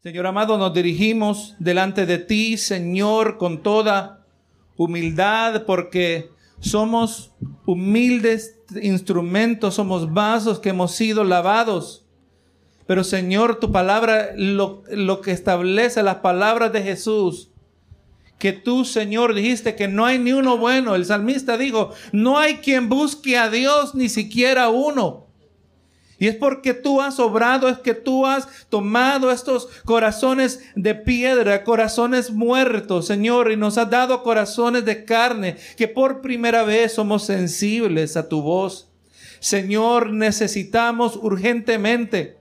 Señor amado, nos dirigimos delante de ti, Señor, con toda humildad, porque somos humildes instrumentos, somos vasos que hemos sido lavados. Pero Señor, tu palabra, lo, que establece las palabras de Jesús, que tú, Señor, dijiste que no hay ni uno bueno. El salmista dijo, no hay quien busque a Dios, ni siquiera uno. Y es porque tú has obrado, es que tú has tomado estos corazones de piedra, corazones muertos, Señor, y nos has dado corazones de carne, que por primera vez somos sensibles a tu voz. Señor, necesitamos urgentemente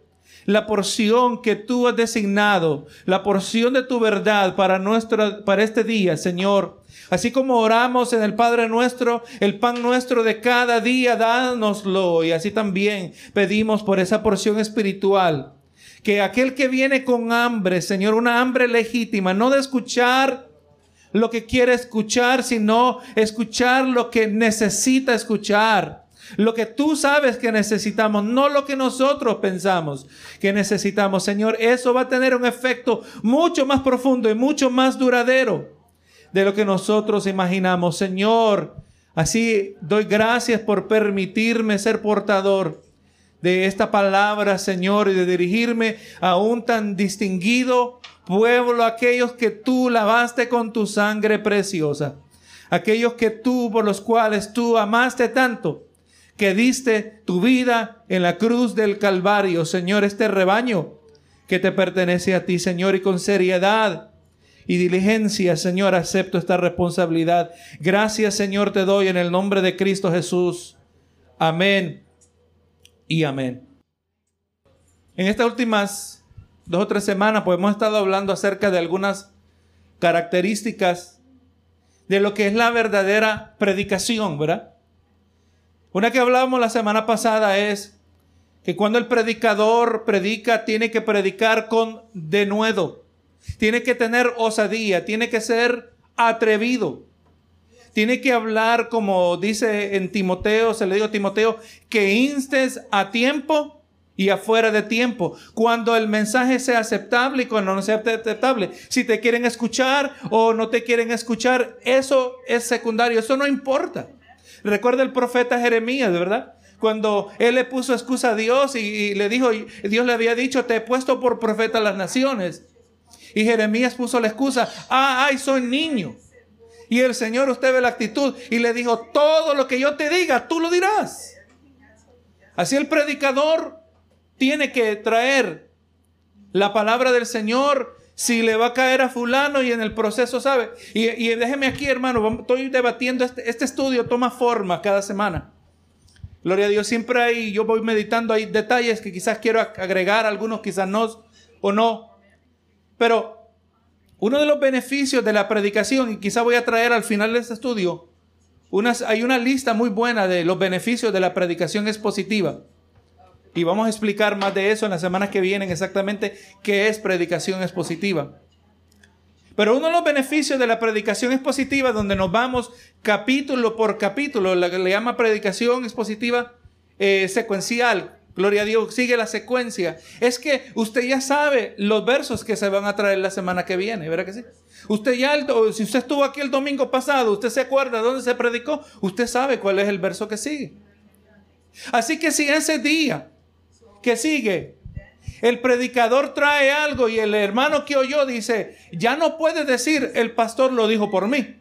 la porción que tú has designado, la porción de tu verdad para nuestro, para este día, Señor. Así como oramos en el Padre nuestro, el pan nuestro de cada día, dánoslo. Y así también pedimos por esa porción espiritual. Que aquel que viene con hambre, Señor, una hambre legítima, no de escuchar lo que quiere escuchar, sino escuchar lo que necesita escuchar. Lo que tú sabes que necesitamos, no lo que nosotros pensamos que necesitamos. Señor, eso va a tener un efecto mucho más profundo y mucho más duradero de lo que nosotros imaginamos. Señor, así doy gracias por permitirme ser portador de esta palabra, Señor, y de dirigirme a un tan distinguido pueblo, aquellos que tú lavaste con tu sangre preciosa, aquellos que tú, por los cuales tú amaste tanto que diste tu vida en la cruz del Calvario, Señor, este rebaño que te pertenece a ti, Señor, y con seriedad y diligencia, Señor, acepto esta responsabilidad. Gracias, Señor, te doy en el nombre de Cristo Jesús. Amén y amén. En estas últimas dos o tres semanas, pues hemos estado hablando acerca de algunas características de lo que es la verdadera predicación, ¿verdad? Una que hablábamos la semana pasada es que cuando el predicador predica, tiene que predicar con denuedo. Tiene que tener osadía, tiene que ser atrevido. Tiene que hablar como dice en Timoteo, se le dijo a Timoteo, que instes a tiempo y afuera de tiempo. Cuando el mensaje sea aceptable y cuando no sea aceptable. Si te quieren escuchar o no te quieren escuchar, eso es secundario, eso no importa. Recuerda el profeta Jeremías, ¿verdad? Cuando él le puso excusa a Dios y, le dijo, Dios le había dicho, te he puesto por profeta a las naciones. Y Jeremías puso la excusa, ah, ay, soy niño. Y el Señor, usted ve la actitud y le dijo, todo lo que yo te diga, tú lo dirás. Así el predicador tiene que traer la palabra del Señor si le va a caer a fulano y en el proceso, ¿sabe? Y, déjeme aquí, hermano, estoy debatiendo, este, este, estudio toma forma cada semana. Gloria a Dios, siempre hay, yo voy meditando, hay detalles que quizás quiero agregar, algunos quizás no o no. Pero uno de los beneficios de la predicación, y quizás voy a traer al final de este estudio, hay una lista muy buena de los beneficios de la predicación expositiva. Y vamos a explicar más de eso en las semanas que vienen exactamente qué es predicación expositiva. Pero uno de los beneficios de la predicación expositiva, donde nos vamos capítulo por capítulo, la que le llama predicación expositiva eh, secuencial, gloria a Dios, sigue la secuencia, es que usted ya sabe los versos que se van a traer la semana que viene, ¿verdad que sí? Usted ya, si usted estuvo aquí el domingo pasado, usted se acuerda dónde se predicó, usted sabe cuál es el verso que sigue. Así que si ese día que sigue. El predicador trae algo y el hermano que oyó dice, ya no puede decir el pastor lo dijo por mí.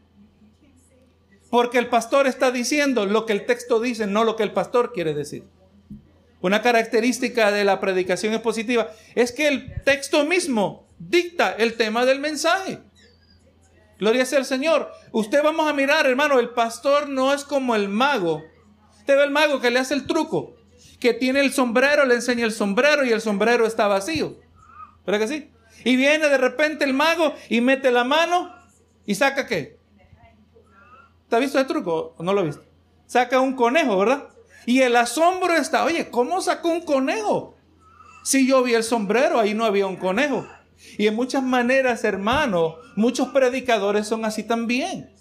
Porque el pastor está diciendo lo que el texto dice, no lo que el pastor quiere decir. Una característica de la predicación expositiva es que el texto mismo dicta el tema del mensaje. Gloria sea al Señor. Usted vamos a mirar, hermano, el pastor no es como el mago. Usted ve el mago que le hace el truco que tiene el sombrero, le enseña el sombrero y el sombrero está vacío. ¿Verdad que sí? Y viene de repente el mago y mete la mano y saca qué? ¿Te has visto el truco o no lo has visto? Saca un conejo, ¿verdad? Y el asombro está, oye, ¿cómo sacó un conejo? Si yo vi el sombrero, ahí no había un conejo. Y en muchas maneras, hermano, muchos predicadores son así también.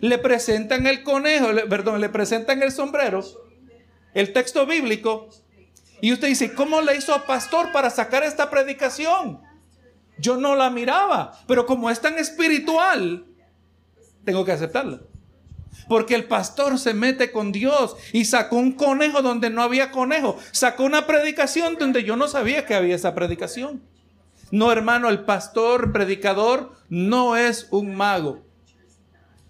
Le presentan el conejo, perdón, le presentan el sombrero el texto bíblico y usted dice, ¿cómo le hizo a pastor para sacar esta predicación? Yo no la miraba, pero como es tan espiritual, tengo que aceptarla. Porque el pastor se mete con Dios y sacó un conejo donde no había conejo. Sacó una predicación donde yo no sabía que había esa predicación. No, hermano, el pastor predicador no es un mago,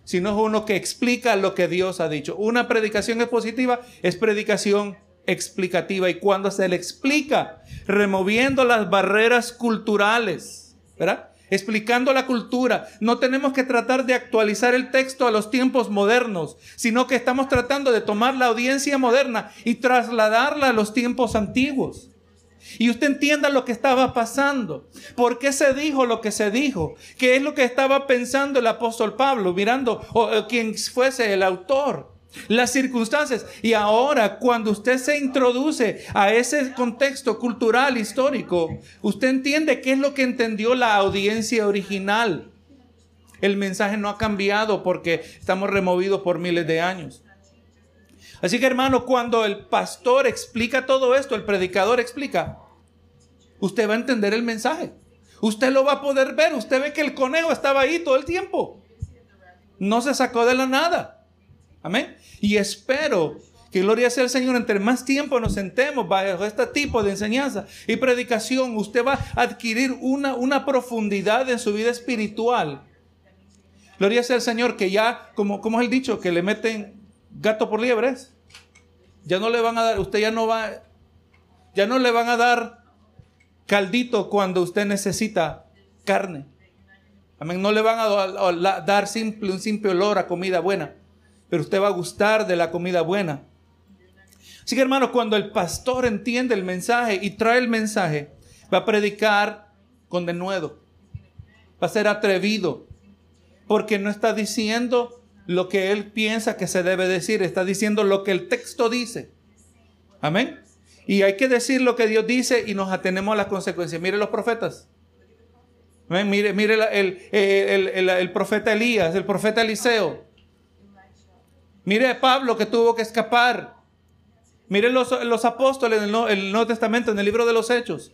sino es uno que explica lo que Dios ha dicho. Una predicación expositiva es predicación explicativa y cuando se le explica, removiendo las barreras culturales, ¿verdad? explicando la cultura. No tenemos que tratar de actualizar el texto a los tiempos modernos, sino que estamos tratando de tomar la audiencia moderna y trasladarla a los tiempos antiguos. Y usted entienda lo que estaba pasando. ¿Por qué se dijo lo que se dijo? ¿Qué es lo que estaba pensando el apóstol Pablo, mirando o, quien fuese el autor? las circunstancias. Y ahora, cuando usted se introduce a ese contexto cultural, histórico, usted entiende qué es lo que entendió la audiencia original. El mensaje no ha cambiado porque estamos removidos por miles de años. Así que hermano, cuando el pastor explica todo esto, el predicador explica, usted va a entender el mensaje. Usted lo va a poder ver. Usted ve que el conejo estaba ahí todo el tiempo. No se sacó de la nada. Amén. Y espero que gloria sea el Señor, entre más tiempo nos sentemos bajo este tipo de enseñanza y predicación, usted va a adquirir una, una profundidad en su vida espiritual. Gloria sea el Señor, que ya, como, como es el dicho, que le meten gato por liebres. Ya no le van a dar, usted ya no va, ya no le van a dar caldito cuando usted necesita carne. Amén. No le van a dar simple, un simple olor a comida buena pero usted va a gustar de la comida buena. Así que hermanos, cuando el pastor entiende el mensaje y trae el mensaje, va a predicar con denuedo. Va a ser atrevido. Porque no está diciendo lo que él piensa que se debe decir, está diciendo lo que el texto dice. Amén. Y hay que decir lo que Dios dice y nos atenemos a las consecuencias. Mire los profetas. Mire, mire el, el profeta Elías, el profeta Eliseo. Mire a Pablo que tuvo que escapar. Mire los, los apóstoles en el, Nuevo, Testamento, en el libro de los Hechos.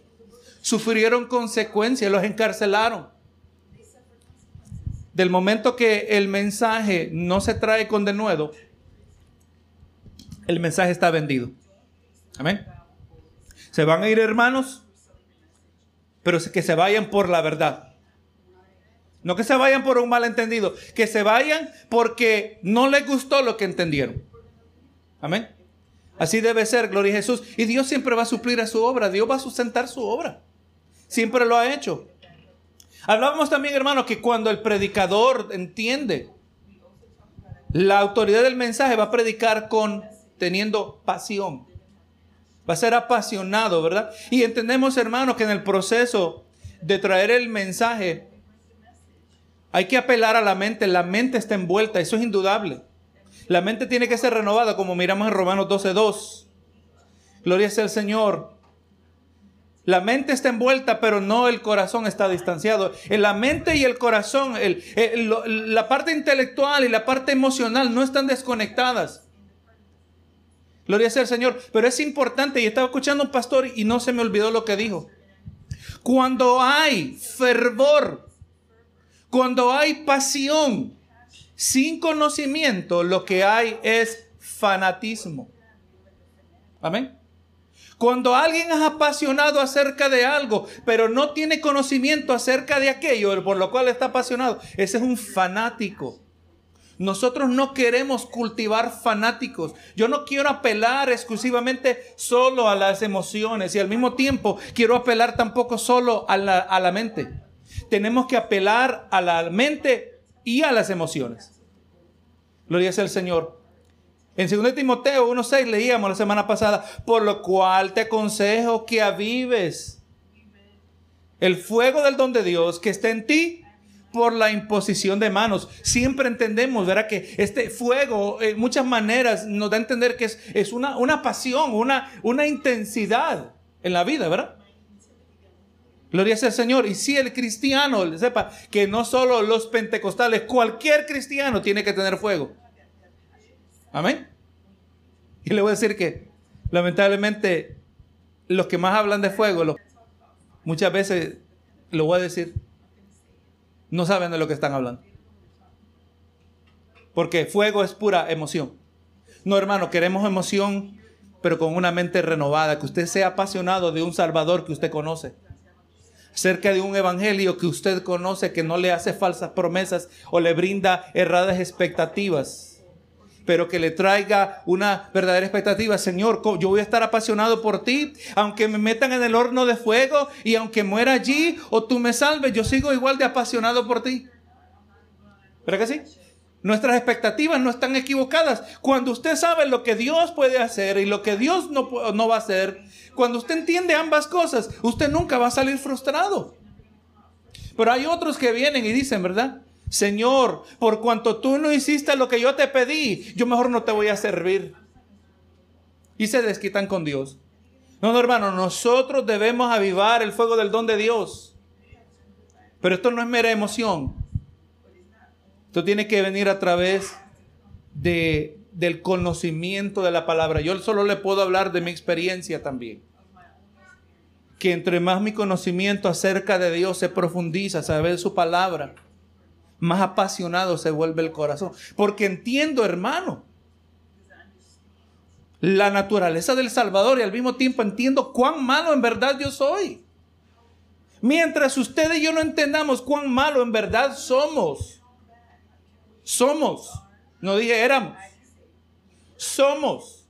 Sufrieron consecuencias, los encarcelaron. Del momento que el mensaje no se trae con denuedo, el mensaje está vendido. Amén. Se van a ir hermanos, pero que se vayan por la verdad. No que se vayan por un malentendido, que se vayan porque no les gustó lo que entendieron. Amén. Así debe ser, gloria a Jesús. Y Dios siempre va a suplir a su obra, Dios va a sustentar su obra. Siempre lo ha hecho. Hablábamos también, hermano, que cuando el predicador entiende la autoridad del mensaje, va a predicar con teniendo pasión. Va a ser apasionado, ¿verdad? Y entendemos, hermano, que en el proceso de traer el mensaje, hay que apelar a la mente. La mente está envuelta, eso es indudable. La mente tiene que ser renovada, como miramos en Romanos 12:2. Gloria sea al Señor. La mente está envuelta, pero no el corazón está distanciado. La mente y el corazón, la parte intelectual y la parte emocional no están desconectadas. Gloria sea al Señor. Pero es importante, y estaba escuchando a un pastor y no se me olvidó lo que dijo. Cuando hay fervor cuando hay pasión sin conocimiento, lo que hay es fanatismo. Amén. Cuando alguien es apasionado acerca de algo, pero no tiene conocimiento acerca de aquello por lo cual está apasionado, ese es un fanático. Nosotros no queremos cultivar fanáticos. Yo no quiero apelar exclusivamente solo a las emociones y al mismo tiempo quiero apelar tampoco solo a la, a la mente tenemos que apelar a la mente y a las emociones. Gloria sea el Señor. En 2 Timoteo 1.6 leíamos la semana pasada, por lo cual te aconsejo que avives el fuego del don de Dios que está en ti por la imposición de manos. Siempre entendemos, ¿verdad? Que este fuego, en muchas maneras, nos da a entender que es, es una, una pasión, una, una intensidad en la vida, ¿verdad? Gloria sea al Señor. Y si el cristiano sepa que no solo los pentecostales, cualquier cristiano tiene que tener fuego. Amén. Y le voy a decir que lamentablemente los que más hablan de fuego, muchas veces lo voy a decir, no saben de lo que están hablando. Porque fuego es pura emoción. No, hermano, queremos emoción, pero con una mente renovada, que usted sea apasionado de un Salvador que usted conoce. Cerca de un evangelio que usted conoce, que no le hace falsas promesas o le brinda erradas expectativas pero que le traiga una verdadera expectativa. Señor, yo voy a estar apasionado por ti, aunque me metan en el horno de fuego y aunque muera allí o tú me salves, yo sigo igual de apasionado por ti. ¿Verdad que sí? Nuestras expectativas no están equivocadas. Cuando usted sabe lo que Dios puede hacer y lo que Dios no, no va a hacer, cuando usted entiende ambas cosas, usted nunca va a salir frustrado. Pero hay otros que vienen y dicen, ¿verdad? Señor, por cuanto tú no hiciste lo que yo te pedí, yo mejor no te voy a servir. Y se desquitan con Dios. No, no, hermano, nosotros debemos avivar el fuego del don de Dios. Pero esto no es mera emoción. Esto tiene que venir a través de, del conocimiento de la palabra. Yo solo le puedo hablar de mi experiencia también. Que entre más mi conocimiento acerca de Dios se profundiza, saber su palabra, más apasionado se vuelve el corazón. Porque entiendo, hermano, la naturaleza del Salvador y al mismo tiempo entiendo cuán malo en verdad yo soy. Mientras usted y yo no entendamos cuán malo en verdad somos, somos, no dije éramos, somos,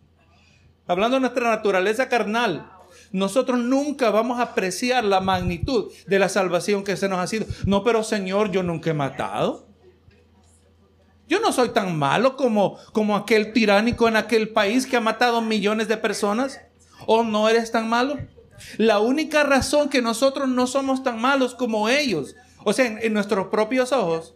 hablando de nuestra naturaleza carnal, nosotros nunca vamos a apreciar la magnitud de la salvación que se nos ha sido. No, pero Señor, yo nunca he matado. Yo no soy tan malo como, como aquel tiránico en aquel país que ha matado millones de personas. ¿O no eres tan malo? La única razón que nosotros no somos tan malos como ellos, o sea, en nuestros propios ojos,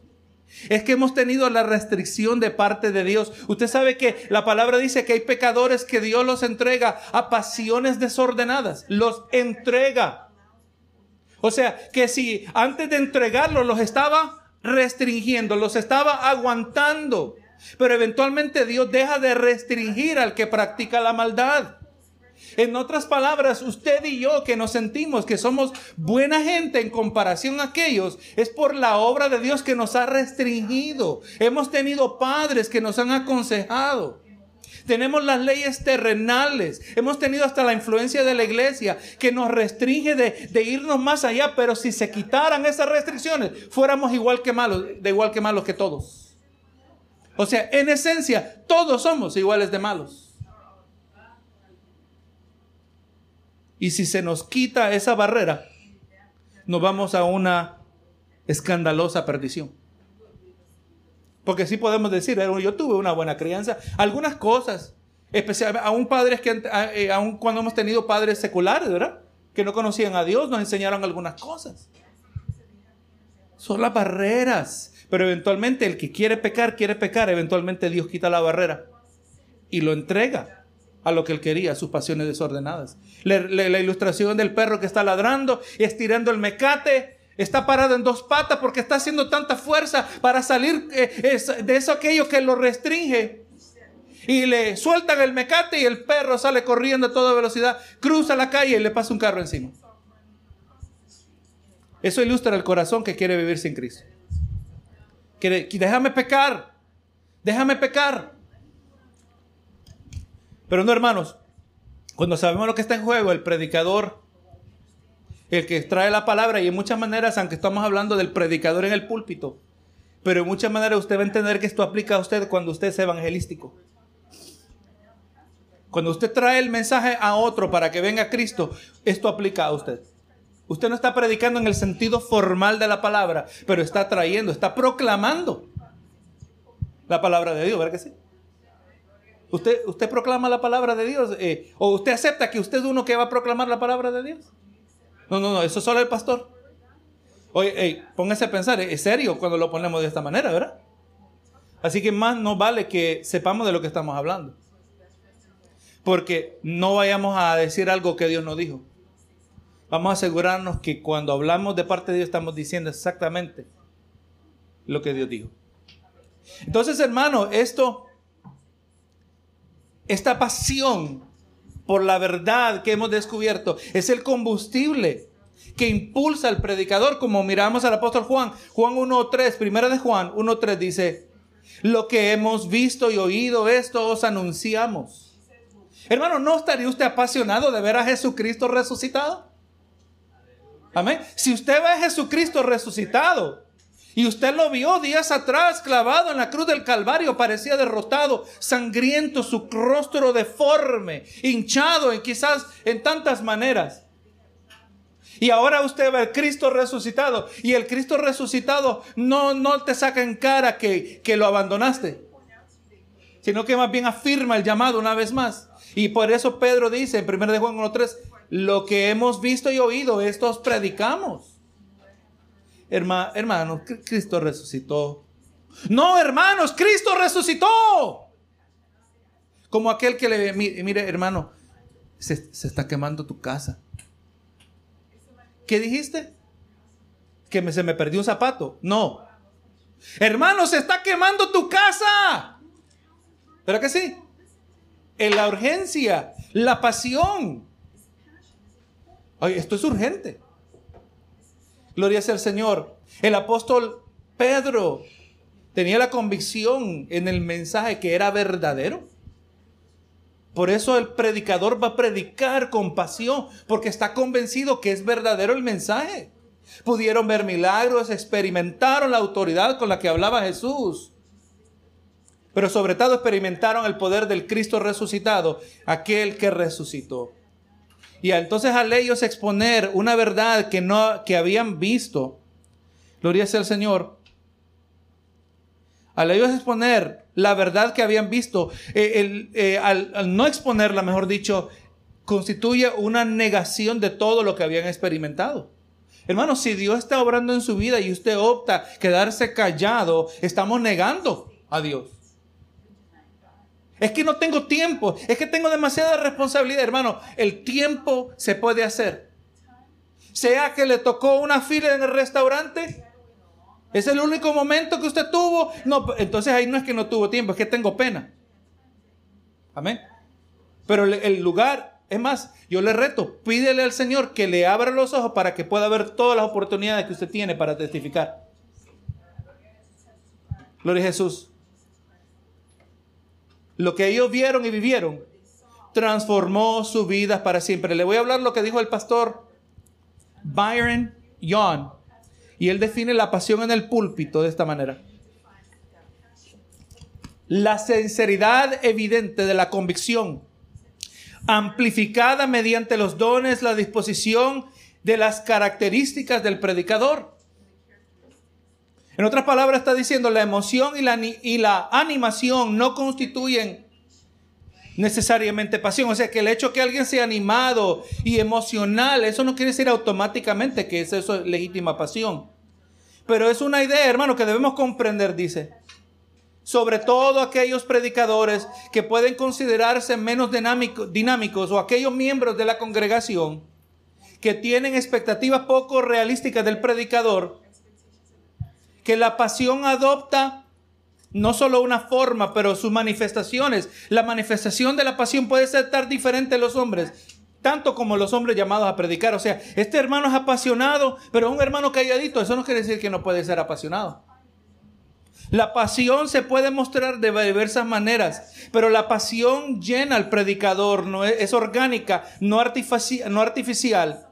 es que hemos tenido la restricción de parte de Dios. Usted sabe que la palabra dice que hay pecadores que Dios los entrega a pasiones desordenadas. Los entrega. O sea, que si antes de entregarlos los estaba restringiendo, los estaba aguantando. Pero eventualmente Dios deja de restringir al que practica la maldad. En otras palabras, usted y yo que nos sentimos que somos buena gente en comparación a aquellos, es por la obra de Dios que nos ha restringido. Hemos tenido padres que nos han aconsejado. Tenemos las leyes terrenales. Hemos tenido hasta la influencia de la iglesia que nos restringe de, irnos más allá. Pero si se quitaran esas restricciones, fuéramos igual que malos, de igual que malos que todos. O sea, en esencia, todos somos iguales de malos. Y si se nos quita esa barrera, nos vamos a una escandalosa perdición. Porque sí podemos decir, yo tuve una buena crianza. Algunas cosas, especialmente, aún padres que, eh, aún cuando hemos tenido padres seculares, ¿verdad? Que no conocían a Dios, nos enseñaron algunas cosas. Son las barreras. Pero eventualmente el que quiere pecar, quiere pecar. Eventualmente Dios quita la barrera y lo entrega a lo que él quería, sus pasiones desordenadas. la ilustración del perro que está ladrando y estirando el mecate, está parado en dos patas porque está haciendo tanta fuerza para salir eh, de eso aquello que lo restringe. Y le sueltan el mecate y el perro sale corriendo a toda velocidad, cruza la calle y le pasa un carro encima. Eso ilustra el corazón que quiere vivir sin Cristo. Déjame pecar, déjame pecar. Pero no, hermanos, cuando sabemos lo que está en juego, el predicador, el que trae la palabra, y en muchas maneras, aunque estamos hablando del predicador en el púlpito, pero en muchas maneras usted va a entender que esto aplica a usted cuando usted es evangelístico. Cuando usted trae el mensaje a otro para que venga Cristo, esto aplica a usted. Usted no está predicando en el sentido formal de la palabra, pero está trayendo, está proclamando la palabra de Dios, ¿verdad que sí? ¿Usted, usted proclama la palabra de Dios? Eh, ¿O usted acepta que usted es uno que va a proclamar la palabra de Dios? No, no, no, eso es solo el pastor. Oye, póngase a pensar, es serio cuando lo ponemos de esta manera, ¿verdad? Así que más nos vale que sepamos de lo que estamos hablando. Porque no vayamos a decir algo que Dios no dijo. Vamos a asegurarnos que cuando hablamos de parte de Dios estamos diciendo exactamente lo que Dios dijo. Entonces, hermano, esto esta pasión por la verdad que hemos descubierto es el combustible que impulsa al predicador, como miramos al apóstol Juan. Juan 1.3, primera de Juan 1.3 dice, lo que hemos visto y oído, esto os anunciamos. Hermano, ¿no estaría usted apasionado de ver a Jesucristo resucitado? Amén. Si usted ve a Jesucristo resucitado y usted lo vio días atrás clavado en la cruz del Calvario, parecía derrotado, sangriento, su rostro deforme, hinchado en quizás en tantas maneras. Y ahora usted ve al Cristo resucitado. Y el Cristo resucitado no, no te saca en cara que, que lo abandonaste. Sino que más bien afirma el llamado una vez más. Y por eso Pedro dice en 1 de Juan 1.3, lo que hemos visto y oído, estos predicamos. Herma, hermanos, Cristo resucitó. No, hermanos, Cristo resucitó. Como aquel que le mire, hermano, se, está quemando tu casa. ¿Qué dijiste? Que se me perdió un zapato. No. Hermano, se está quemando tu casa. ¿Pero que sí? En la urgencia, la pasión. Oye, esto es urgente. Gloria sea al Señor. El apóstol Pedro tenía la convicción en el mensaje que era verdadero. Por eso el predicador va a predicar con pasión, porque está convencido que es verdadero el mensaje. Pudieron ver milagros, experimentaron la autoridad con la que hablaba Jesús. Pero sobre todo experimentaron el poder del Cristo resucitado, aquel que resucitó. Y entonces al ellos exponer una verdad que no que habían visto, gloria sea al Señor. Al ellos exponer la verdad que habían visto, eh, eh, al, no exponerla, mejor dicho, constituye una negación de todo lo que habían experimentado. Hermano, si Dios está obrando en su vida y usted opta quedarse callado, estamos negando a Dios. Es que no tengo tiempo. Es que tengo demasiada responsabilidad, hermano. El tiempo se puede hacer. Sea que le tocó una fila en el restaurante. Es el único momento que usted tuvo. No, entonces ahí no es que no tuvo tiempo, es que tengo pena. Amén. Pero el lugar, es más, yo le reto, pídele al Señor que le abra los ojos para que pueda ver todas las oportunidades que usted tiene para testificar. Gloria a Jesús lo que ellos vieron y vivieron, transformó su vida para siempre. Le voy a hablar lo que dijo el pastor Byron Young. Y él define la pasión en el púlpito de esta manera. La sinceridad evidente de la convicción, amplificada mediante los dones, la disposición de las características del predicador. En otras palabras está diciendo, la emoción y la, animación no constituyen necesariamente pasión. O sea, que el hecho que alguien sea animado y emocional, eso no quiere decir automáticamente que es eso es legítima pasión. Pero es una idea, hermano, que debemos comprender, dice. Sobre todo aquellos predicadores que pueden considerarse menos dinámicos o aquellos miembros de la congregación que tienen expectativas poco realísticas del predicador que la pasión adopta no solo una forma, pero sus manifestaciones. La manifestación de la pasión puede ser tan diferente en los hombres, tanto como los hombres llamados a predicar. O sea, este hermano es apasionado, pero un hermano calladito, eso no quiere decir que no puede ser apasionado. La pasión se puede mostrar de diversas maneras, pero la pasión llena al predicador, no es, orgánica, no artificial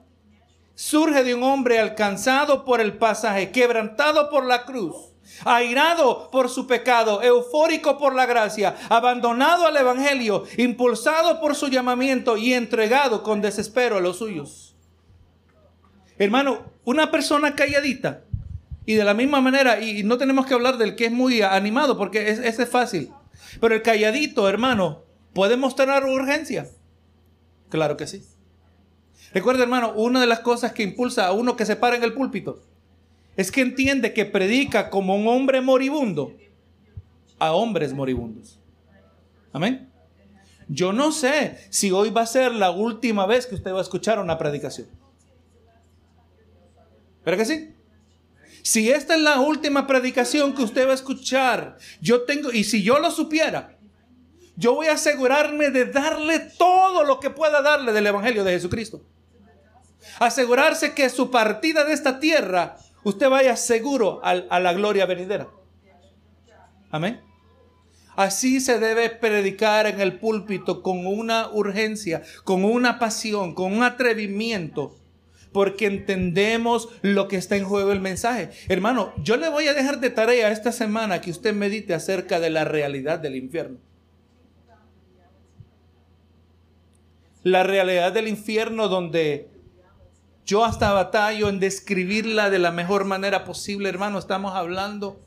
surge de un hombre alcanzado por el pasaje, quebrantado por la cruz, airado por su pecado, eufórico por la gracia, abandonado al Evangelio, impulsado por su llamamiento y entregado con desespero a los suyos. Hermano, una persona calladita, y de la misma manera, y no tenemos que hablar del que es muy animado, porque ese es fácil, pero el calladito, hermano, puede mostrar urgencia. Claro que sí. Recuerda, hermano, una de las cosas que impulsa a uno que se para en el púlpito es que entiende que predica como un hombre moribundo a hombres moribundos. Amén. Yo no sé si hoy va a ser la última vez que usted va a escuchar una predicación. ¿Pero que sí? Si esta es la última predicación que usted va a escuchar, yo tengo, y si yo lo supiera, yo voy a asegurarme de darle todo lo que pueda darle del Evangelio de Jesucristo. Asegurarse que su partida de esta tierra, usted vaya seguro a, a la gloria venidera. Amén. Así se debe predicar en el púlpito con una urgencia, con una pasión, con un atrevimiento, porque entendemos lo que está en juego el mensaje. Hermano, yo le voy a dejar de tarea esta semana que usted medite acerca de la realidad del infierno. La realidad del infierno donde yo hasta batallo en describirla de la mejor manera posible, hermano. Estamos hablando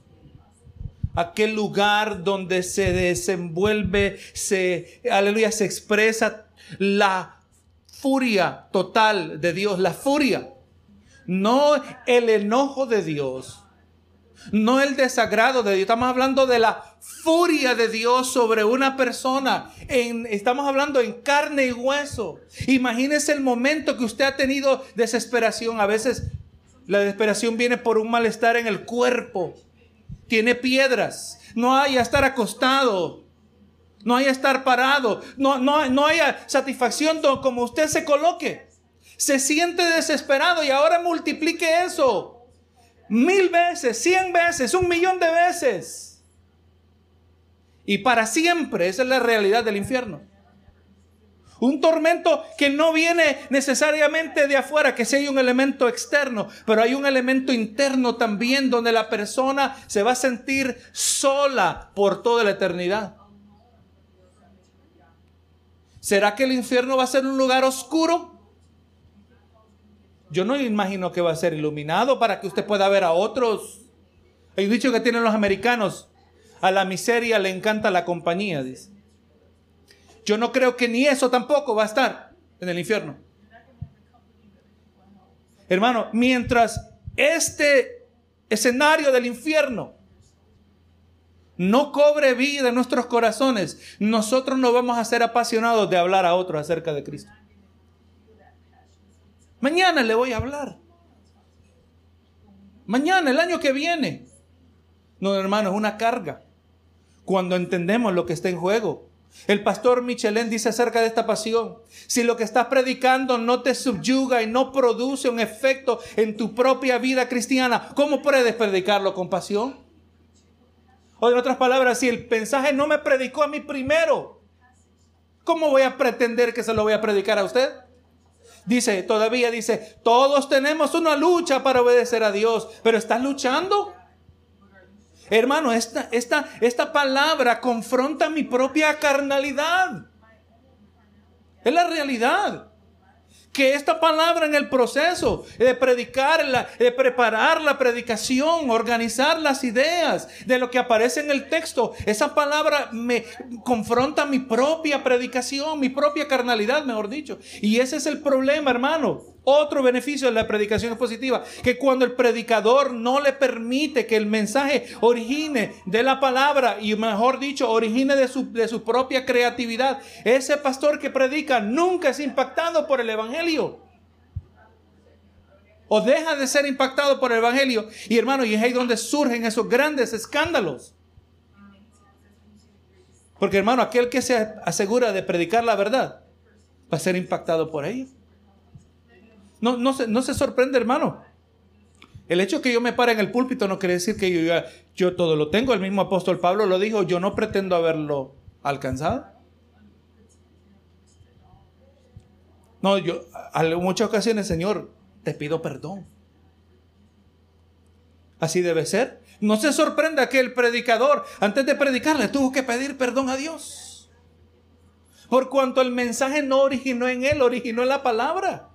aquel lugar donde se desenvuelve, se, aleluya, se expresa la furia total de Dios, la furia, no el enojo de Dios, no el desagrado de Dios, estamos hablando de la furia de Dios sobre una persona, en, estamos hablando en carne y hueso. Imagínese el momento que usted ha tenido desesperación, a veces la desesperación viene por un malestar en el cuerpo, tiene piedras, no hay a estar acostado, no hay a estar parado, no, no, no hay satisfacción como usted se coloque. Se siente desesperado y ahora multiplique eso mil veces, cien veces, un millón de veces. Y para siempre, esa es la realidad del infierno. Un tormento que no viene necesariamente de afuera, que si hay un elemento externo, pero hay un elemento interno también donde la persona se va a sentir sola por toda la eternidad. ¿Será que el infierno va a ser un lugar oscuro? Yo no imagino que va a ser iluminado para que usted pueda ver a otros. Hay dicho que tienen los americanos, a la miseria le encanta la compañía, dice. Yo no creo que ni eso tampoco va a estar en el infierno. Hermano, mientras este escenario del infierno no cobre vida en nuestros corazones, nosotros no vamos a ser apasionados de hablar a otros acerca de Cristo. Mañana le voy a hablar. Mañana, el año que viene. No, hermano, es una carga. Cuando entendemos lo que está en juego. El pastor Michelin dice acerca de esta pasión, si lo que estás predicando no te subyuga y no produce un efecto en tu propia vida cristiana, ¿cómo puedes predicarlo con pasión? O en otras palabras, si el mensaje no me predicó a mí primero, ¿cómo voy a pretender que se lo voy a predicar a usted? Dice, todavía dice, todos tenemos una lucha para obedecer a Dios, pero ¿estás luchando? Hermano, esta, esta, esta palabra confronta mi propia carnalidad. Es la realidad que esta palabra en el proceso de predicarla, de preparar la predicación, organizar las ideas de lo que aparece en el texto, esa palabra me confronta mi propia predicación, mi propia carnalidad, mejor dicho. Y ese es el problema, hermano. Otro beneficio de la predicación positiva, que cuando el predicador no le permite que el mensaje origine de la palabra y mejor dicho, origine de su, de su propia creatividad, ese pastor que predica nunca es impactado por el Evangelio. O deja de ser impactado por el Evangelio. Y hermano, y es ahí donde surgen esos grandes escándalos. Porque hermano, aquel que se asegura de predicar la verdad va a ser impactado por ello. No, no, se, no se sorprende, hermano. El hecho que yo me pare en el púlpito no quiere decir que yo, yo todo lo tengo. El mismo apóstol Pablo lo dijo, yo no pretendo haberlo alcanzado. No, yo en muchas ocasiones, Señor, te pido perdón. Así debe ser. No se sorprenda que el predicador, antes de predicarle, tuvo que pedir perdón a Dios. Por cuanto el mensaje no originó en él, originó en la palabra.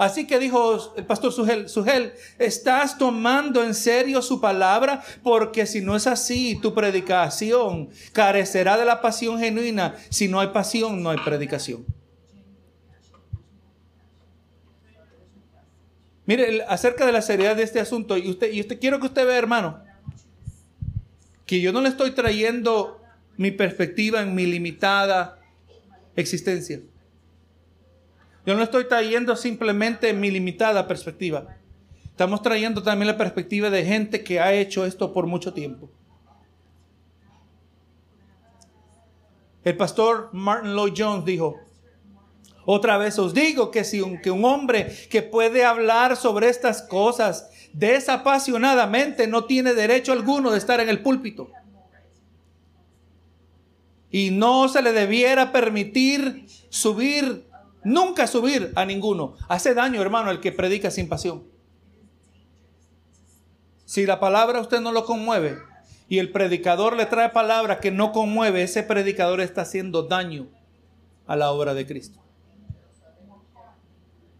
Así que dijo el pastor Sugel, estás tomando en serio su palabra porque si no es así, tu predicación carecerá de la pasión genuina. Si no hay pasión, no hay predicación. Mire, acerca de la seriedad de este asunto, y usted, y usted quiero que usted vea, hermano, que yo no le estoy trayendo mi perspectiva en mi limitada existencia. Yo no estoy trayendo simplemente mi limitada perspectiva. Estamos trayendo también la perspectiva de gente que ha hecho esto por mucho tiempo. El pastor Martin Lloyd Jones dijo, Otra vez os digo que si un, que un hombre que puede hablar sobre estas cosas desapasionadamente no tiene derecho alguno de estar en el púlpito. Y no se le debiera permitir subir, nunca subir a ninguno. Hace daño, hermano, el que predica sin pasión. Si la palabra usted no lo conmueve y el predicador le trae palabra que no conmueve, ese predicador está haciendo daño a la obra de Cristo.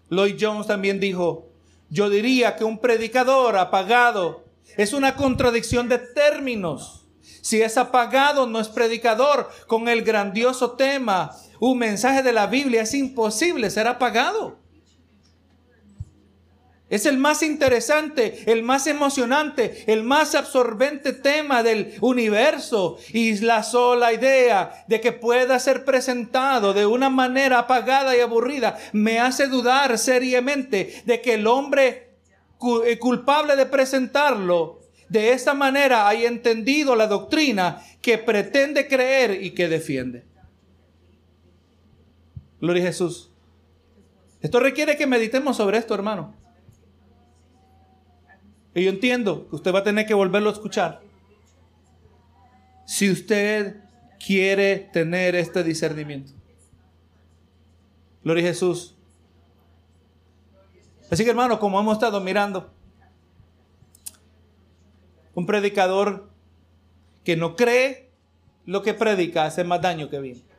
Lloyd Jones también dijo, yo diría que un predicador apagado es una contradicción de términos. Si es apagado, no es predicador. Con el grandioso tema, un mensaje de la Biblia, es imposible ser apagado. Es el más interesante, el más emocionante, el más absorbente tema del universo y la sola idea de que pueda ser presentado de una manera apagada y aburrida me hace dudar seriamente de que el hombre eh, culpable de presentarlo de esta manera haya entendido la doctrina que pretende creer y que defiende. Gloria a Jesús. Esto requiere que meditemos sobre esto, hermano. Y yo entiendo que usted va a tener que volverlo a escuchar. Si usted quiere tener este discernimiento. Gloria a Jesús. Así que hermano, como hemos estado mirando, un predicador que no cree lo que predica hace más daño que bien.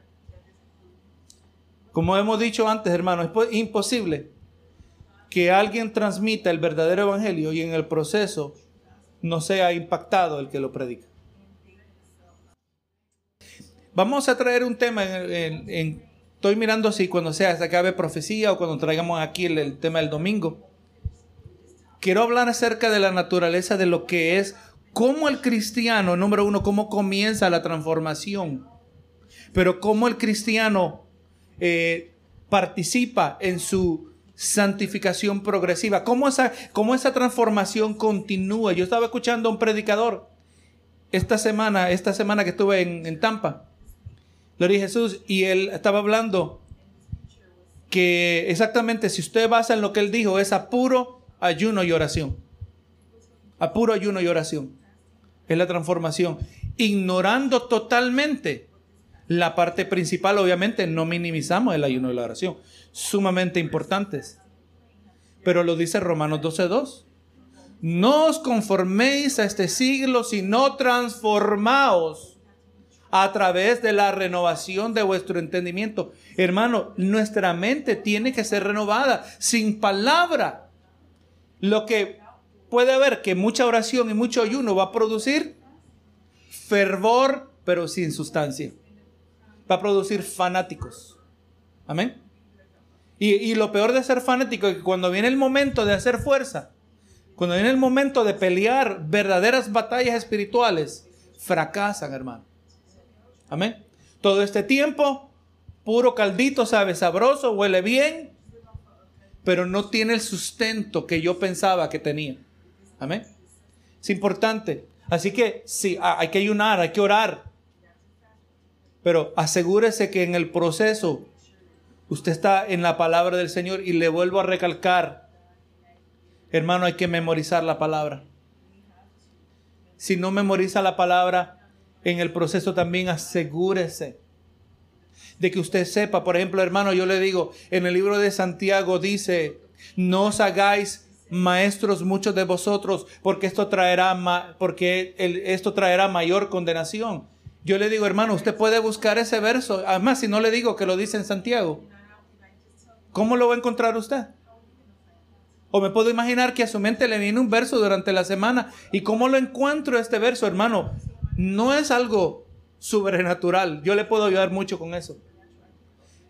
Como hemos dicho antes, hermano, es imposible que alguien transmita el verdadero evangelio y en el proceso no sea impactado el que lo predica. Vamos a traer un tema estoy mirando así cuando sea se acabe profecía o cuando traigamos aquí el, tema del domingo. Quiero hablar acerca de la naturaleza de lo que es cómo el cristiano, número uno, cómo comienza la transformación, pero cómo el cristiano eh, participa en su santificación progresiva. ¿Cómo esa, cómo esa transformación continúa? Yo estaba escuchando a un predicador esta semana, esta semana que estuve en, Tampa, Gloria a Jesús, y él estaba hablando que exactamente si usted basa en lo que él dijo, es a puro ayuno y oración. A puro ayuno y oración. Es la transformación. Ignorando totalmente la parte principal, obviamente, no minimizamos el ayuno y la oración sumamente importantes. Pero lo dice Romanos 12.2. No os conforméis a este siglo, sino transformaos a través de la renovación de vuestro entendimiento. Hermano, nuestra mente tiene que ser renovada sin palabra. Lo que puede haber que mucha oración y mucho ayuno va a producir fervor, pero sin sustancia. Va a producir fanáticos. Amén. Y, lo peor de ser fanático es que cuando viene el momento de hacer fuerza, cuando viene el momento de pelear verdaderas batallas espirituales, fracasan, hermano. Amén. Todo este tiempo, puro caldito, sabe, sabroso, huele bien, pero no tiene el sustento que yo pensaba que tenía. Amén. Es importante. Así que sí, hay que ayunar, hay que orar. Pero asegúrese que en el proceso Usted está en la palabra del Señor y le vuelvo a recalcar, hermano, hay que memorizar la palabra. Si no memoriza la palabra, en el proceso también asegúrese de que usted sepa. Por ejemplo, hermano, yo le digo, en el libro de Santiago dice, no os hagáis maestros muchos de vosotros, porque esto traerá, porque esto traerá mayor condenación. Yo le digo, hermano, usted puede buscar ese verso. Además, si no le digo que lo dice en Santiago, ¿Cómo lo va a encontrar usted? O me puedo imaginar que a su mente le viene un verso durante la semana. ¿Y cómo lo encuentro este verso, hermano? No es algo sobrenatural. Yo le puedo ayudar mucho con eso.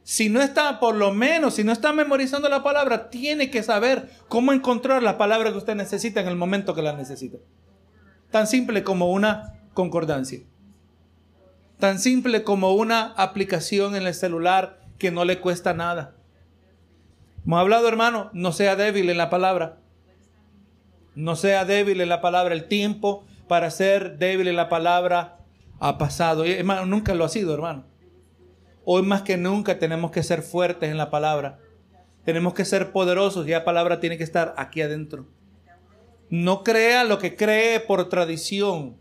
Si no está, por lo menos, si no está memorizando la palabra, tiene que saber cómo encontrar la palabra que usted necesita en el momento que la necesita. Tan simple como una concordancia. Tan simple como una aplicación en el celular que no le cuesta nada. Hemos hablado, hermano, no sea débil en la palabra. No sea débil en la palabra. El tiempo para ser débil en la palabra ha pasado. hermano, nunca lo ha sido, hermano. Hoy más que nunca tenemos que ser fuertes en la palabra. Tenemos que ser poderosos y la palabra tiene que estar aquí adentro. No crea lo que cree por tradición.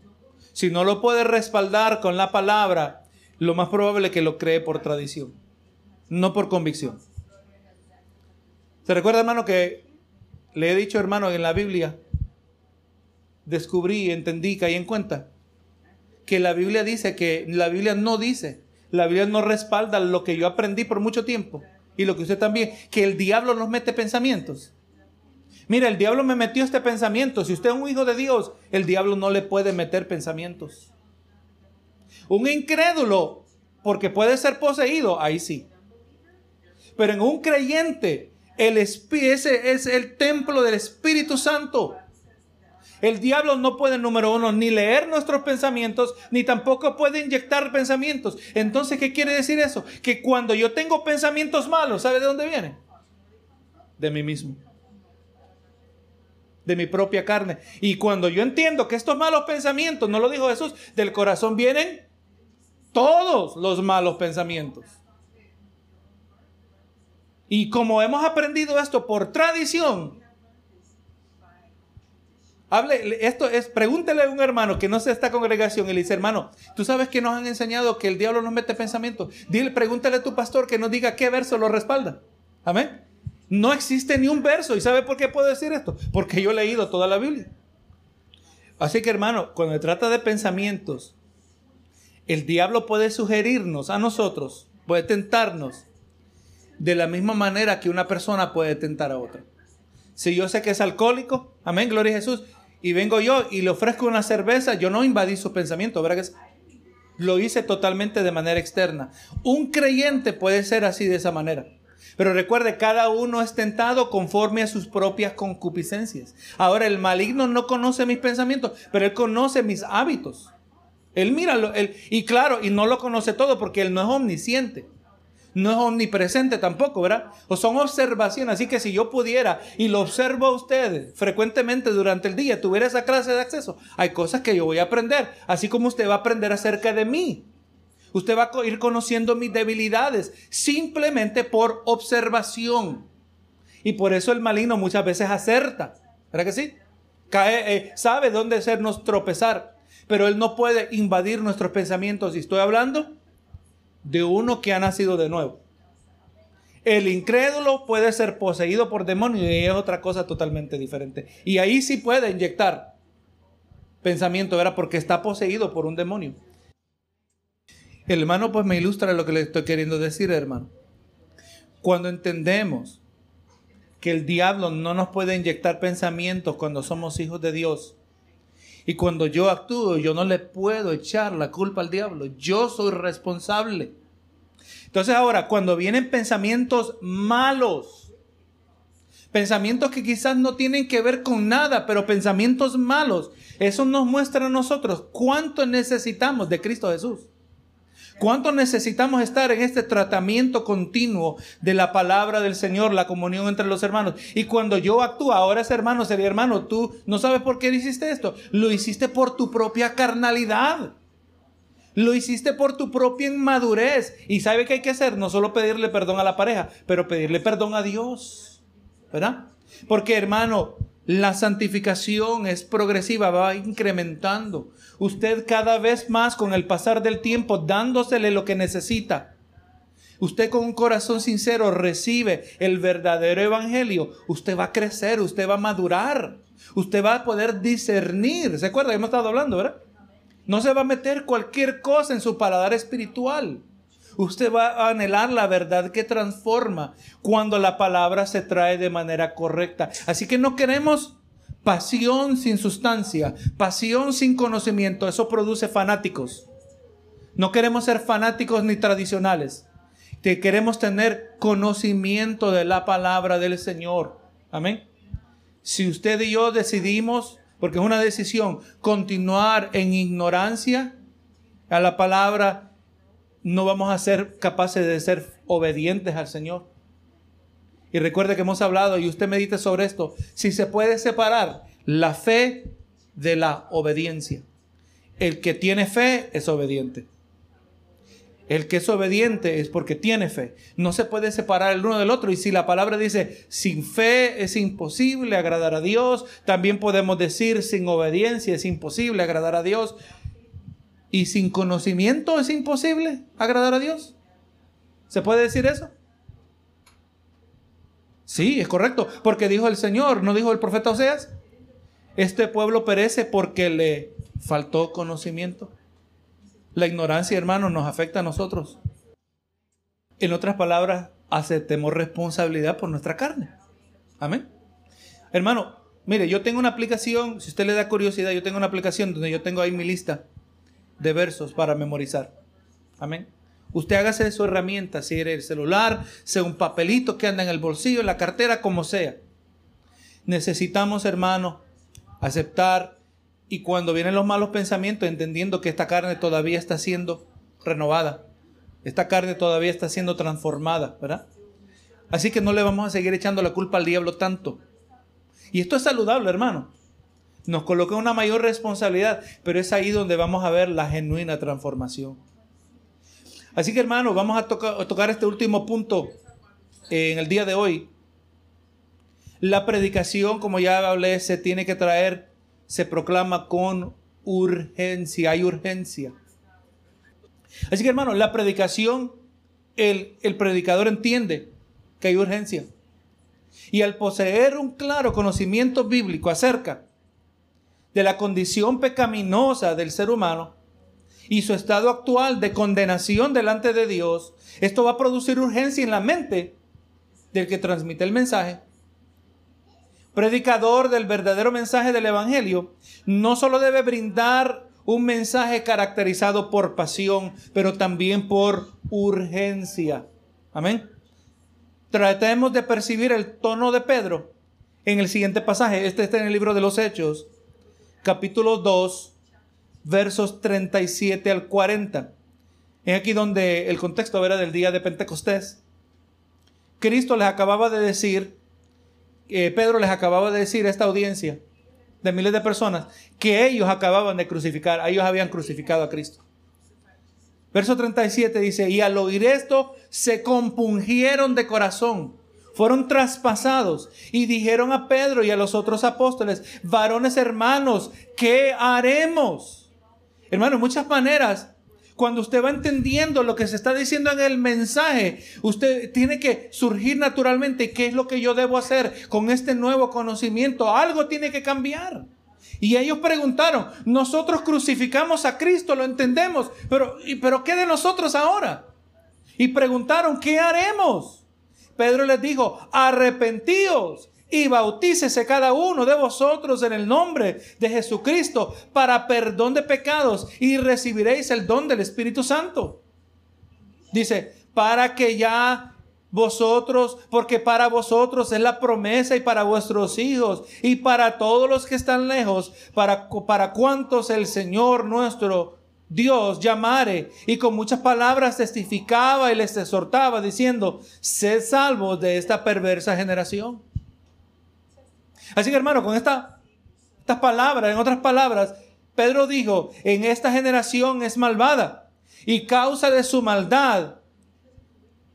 Si no lo puede respaldar con la palabra, lo más probable es que lo cree por tradición, no por convicción. ¿Se recuerda, hermano, que le he dicho, hermano, en la Biblia, descubrí, entendí, caí en cuenta, que la Biblia dice que la Biblia no dice, la Biblia no respalda lo que yo aprendí por mucho tiempo y lo que usted también, que el diablo nos mete pensamientos. Mira, el diablo me metió este pensamiento. Si usted es un hijo de Dios, el diablo no le puede meter pensamientos. Un incrédulo, porque puede ser poseído, ahí sí. Pero en un creyente, el ese es el templo del Espíritu Santo. El diablo no puede, número uno, ni leer nuestros pensamientos, ni tampoco puede inyectar pensamientos. Entonces, ¿qué quiere decir eso? Que cuando yo tengo pensamientos malos, ¿sabe de dónde vienen? De mí mismo. De mi propia carne. Y cuando yo entiendo que estos malos pensamientos, no lo dijo Jesús, del corazón vienen todos los malos pensamientos. Y como hemos aprendido esto por tradición, hable, esto es, pregúntele a un hermano que no sea esta congregación y le dice, hermano, tú sabes que nos han enseñado que el diablo nos mete pensamientos. Dile, pregúntale a tu pastor que nos diga qué verso lo respalda. Amén. No existe ni un verso. ¿Y sabe por qué puedo decir esto? Porque yo he leído toda la Biblia. Así que hermano, cuando se trata de pensamientos, el diablo puede sugerirnos a nosotros, puede tentarnos de la misma manera que una persona puede tentar a otra. Si yo sé que es alcohólico, amén, gloria a Jesús, y vengo yo y le ofrezco una cerveza, yo no invadí su pensamiento, ¿verdad que Lo hice totalmente de manera externa. Un creyente puede ser así de esa manera. Pero recuerde, cada uno es tentado conforme a sus propias concupiscencias. Ahora, el maligno no conoce mis pensamientos, pero él conoce mis hábitos. Él mira, él, y claro, y no lo conoce todo porque él no es omnisciente no es omnipresente tampoco, ¿verdad? O son observaciones. Así que si yo pudiera y lo observo a ustedes frecuentemente durante el día, tuviera esa clase de acceso, hay cosas que yo voy a aprender, así como usted va a aprender acerca de mí. Usted va a ir conociendo mis debilidades simplemente por observación. Y por eso el maligno muchas veces acerta. ¿Verdad que sí? Cae, eh, sabe dónde hacernos tropezar, pero él no puede invadir nuestros pensamientos. Y estoy hablando de uno que ha nacido de nuevo. El incrédulo puede ser poseído por demonios y es otra cosa totalmente diferente. Y ahí sí puede inyectar pensamiento, era porque está poseído por un demonio. El hermano pues me ilustra lo que le estoy queriendo decir, hermano. Cuando entendemos que el diablo no nos puede inyectar pensamientos cuando somos hijos de Dios, y cuando yo actúo, yo no le puedo echar la culpa al diablo. Yo soy responsable. Entonces ahora, cuando vienen pensamientos malos, pensamientos que quizás no tienen que ver con nada, pero pensamientos malos, eso nos muestra a nosotros cuánto necesitamos de Cristo Jesús. ¿Cuánto necesitamos estar en este tratamiento continuo de la palabra del Señor, la comunión entre los hermanos? Y cuando yo actúo, ahora ese hermano sería hermano, tú no sabes por qué hiciste esto. Lo hiciste por tu propia carnalidad. Lo hiciste por tu propia inmadurez. Y sabe qué hay que hacer, no solo pedirle perdón a la pareja, pero pedirle perdón a Dios. ¿Verdad? Porque hermano, la santificación es progresiva, va incrementando. Usted cada vez más con el pasar del tiempo dándosele lo que necesita. Usted con un corazón sincero recibe el verdadero evangelio. Usted va a crecer, usted va a madurar. Usted va a poder discernir. ¿Se acuerda? Hemos estado hablando, ¿verdad? No se va a meter cualquier cosa en su paladar espiritual. Usted va a anhelar la verdad que transforma cuando la palabra se trae de manera correcta. Así que no queremos pasión sin sustancia, pasión sin conocimiento. Eso produce fanáticos. No queremos ser fanáticos ni tradicionales. Que queremos tener conocimiento de la palabra del Señor. Amén. Si usted y yo decidimos, porque es una decisión, continuar en ignorancia a la palabra, no vamos a ser capaces de ser obedientes al Señor. Y recuerde que hemos hablado y usted medite sobre esto, si se puede separar la fe de la obediencia. El que tiene fe es obediente. El que es obediente es porque tiene fe. No se puede separar el uno del otro. Y si la palabra dice, sin fe es imposible agradar a Dios, también podemos decir, sin obediencia es imposible agradar a Dios. Y sin conocimiento es imposible agradar a Dios. ¿Se puede decir eso? Sí, es correcto. Porque dijo el Señor, no dijo el profeta Oseas. Este pueblo perece porque le faltó conocimiento. La ignorancia, hermano, nos afecta a nosotros. En otras palabras, aceptemos responsabilidad por nuestra carne. Amén. Hermano, mire, yo tengo una aplicación, si usted le da curiosidad, yo tengo una aplicación donde yo tengo ahí mi lista de versos para memorizar. Amén. Usted hágase de su herramienta, si era el celular, sea un papelito que anda en el bolsillo, en la cartera, como sea. Necesitamos, hermano, aceptar y cuando vienen los malos pensamientos, entendiendo que esta carne todavía está siendo renovada, esta carne todavía está siendo transformada, ¿verdad? Así que no le vamos a seguir echando la culpa al diablo tanto. Y esto es saludable, hermano. Nos coloca una mayor responsabilidad, pero es ahí donde vamos a ver la genuina transformación. Así que, hermano, vamos a, tocar este último punto en el día de hoy. La predicación, como ya hablé, se tiene que traer se proclama con urgencia, hay urgencia. Así que hermano, la predicación, el, el predicador entiende que hay urgencia. Y al poseer un claro conocimiento bíblico acerca de la condición pecaminosa del ser humano y su estado actual de condenación delante de Dios, esto va a producir urgencia en la mente del que transmite el mensaje predicador del verdadero mensaje del Evangelio, no solo debe brindar un mensaje caracterizado por pasión, pero también por urgencia. Amén. Tratemos de percibir el tono de Pedro en el siguiente pasaje. Este está en el libro de los Hechos, capítulo 2, versos 37 al 40. Es aquí donde el contexto era del día de Pentecostés. Cristo les acababa de decir Pedro les acababa de decir a esta audiencia de miles de personas que ellos acababan de crucificar, ellos habían crucificado a Cristo. Verso 37 dice, y al oír esto se compungieron de corazón, fueron traspasados y dijeron a Pedro y a los otros apóstoles, varones hermanos, ¿qué haremos? Hermanos, muchas maneras cuando usted va entendiendo lo que se está diciendo en el mensaje, usted tiene que surgir naturalmente qué es lo que yo debo hacer con este nuevo conocimiento. Algo tiene que cambiar. Y ellos preguntaron, nosotros crucificamos a Cristo, lo entendemos, pero, pero ¿qué de nosotros ahora? Y preguntaron, ¿qué haremos? Pedro les dijo, arrepentíos y bautícese cada uno de vosotros en el nombre de Jesucristo para perdón de pecados y recibiréis el don del Espíritu Santo. Dice, para que ya vosotros, porque para vosotros es la promesa y para vuestros hijos y para todos los que están lejos, para, para cuantos el Señor nuestro Dios llamare y con muchas palabras testificaba y les exhortaba diciendo, sed salvos de esta perversa generación. Así que hermano, con esta, estas palabras, en otras palabras, Pedro dijo, en esta generación es malvada y causa de su maldad,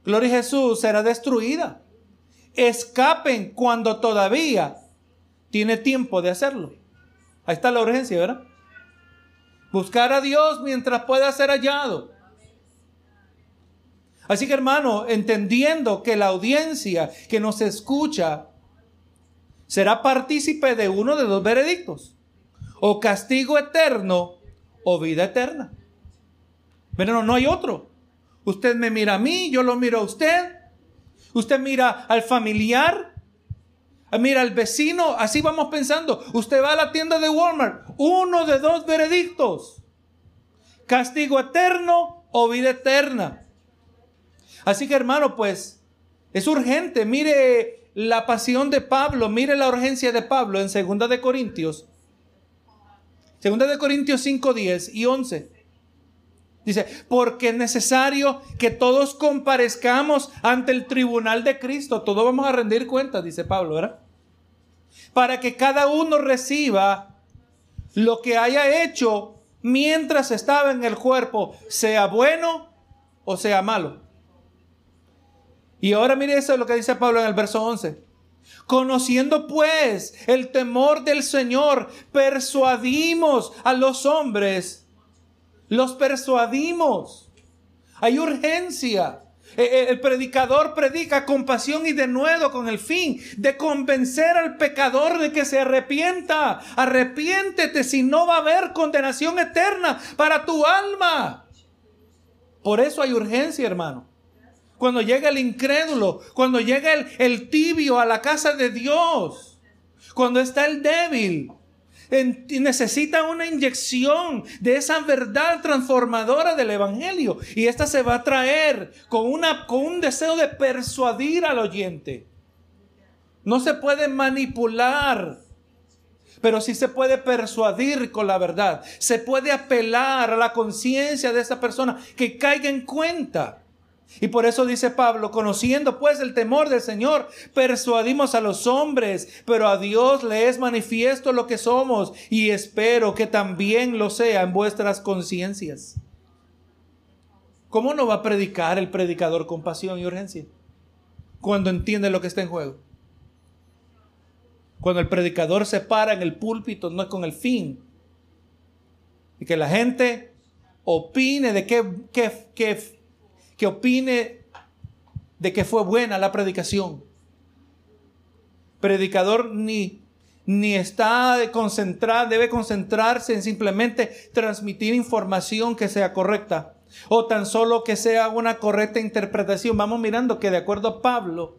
gloria Jesús, será destruida. Escapen cuando todavía tiene tiempo de hacerlo. Ahí está la urgencia, ¿verdad? Buscar a Dios mientras pueda ser hallado. Así que hermano, entendiendo que la audiencia que nos escucha será partícipe de uno de dos veredictos. O castigo eterno o vida eterna. Pero no, no hay otro. Usted me mira a mí, yo lo miro a usted. Usted mira al familiar, mira al vecino, así vamos pensando. Usted va a la tienda de Walmart, uno de dos veredictos. Castigo eterno o vida eterna. Así que hermano, pues es urgente. Mire la pasión de Pablo, mire la urgencia de Pablo en 2 de Corintios. 2 de Corintios 5, 10 y 11. Dice, porque es necesario que todos comparezcamos ante el tribunal de Cristo. Todos vamos a rendir cuentas, dice Pablo, ¿verdad? Para que cada uno reciba lo que haya hecho mientras estaba en el cuerpo, sea bueno o sea malo. Y ahora mire eso es lo que dice Pablo en el verso 11. Conociendo pues el temor del Señor, persuadimos a los hombres. Los persuadimos. Hay urgencia. E, e, el predicador predica con pasión y de nuevo con el fin de convencer al pecador de que se arrepienta. Arrepiéntete si no va a haber condenación eterna para tu alma. Por eso hay urgencia, hermano. Cuando llega el incrédulo, cuando llega el tibio a la casa de Dios, cuando está el débil, necesita una inyección de esa verdad transformadora del Evangelio. Y esta se va a traer con, una, con un deseo de persuadir al oyente. No se puede manipular, pero sí se puede persuadir con la verdad. Se puede apelar a la conciencia de esa persona que caiga en cuenta. Y por eso dice Pablo, conociendo pues el temor del Señor, persuadimos a los hombres, pero a Dios le es manifiesto lo que somos y espero que también lo sea en vuestras conciencias. ¿Cómo no va a predicar el predicador con pasión y urgencia? Cuando entiende lo que está en juego. Cuando el predicador se para en el púlpito, no es con el fin. Y que la gente opine de qué, qué, qué que opine de que fue buena la predicación. Predicador ni, ni está concentrado, debe concentrarse en simplemente transmitir información que sea correcta o tan solo que sea una correcta interpretación. Vamos mirando que de acuerdo a Pablo,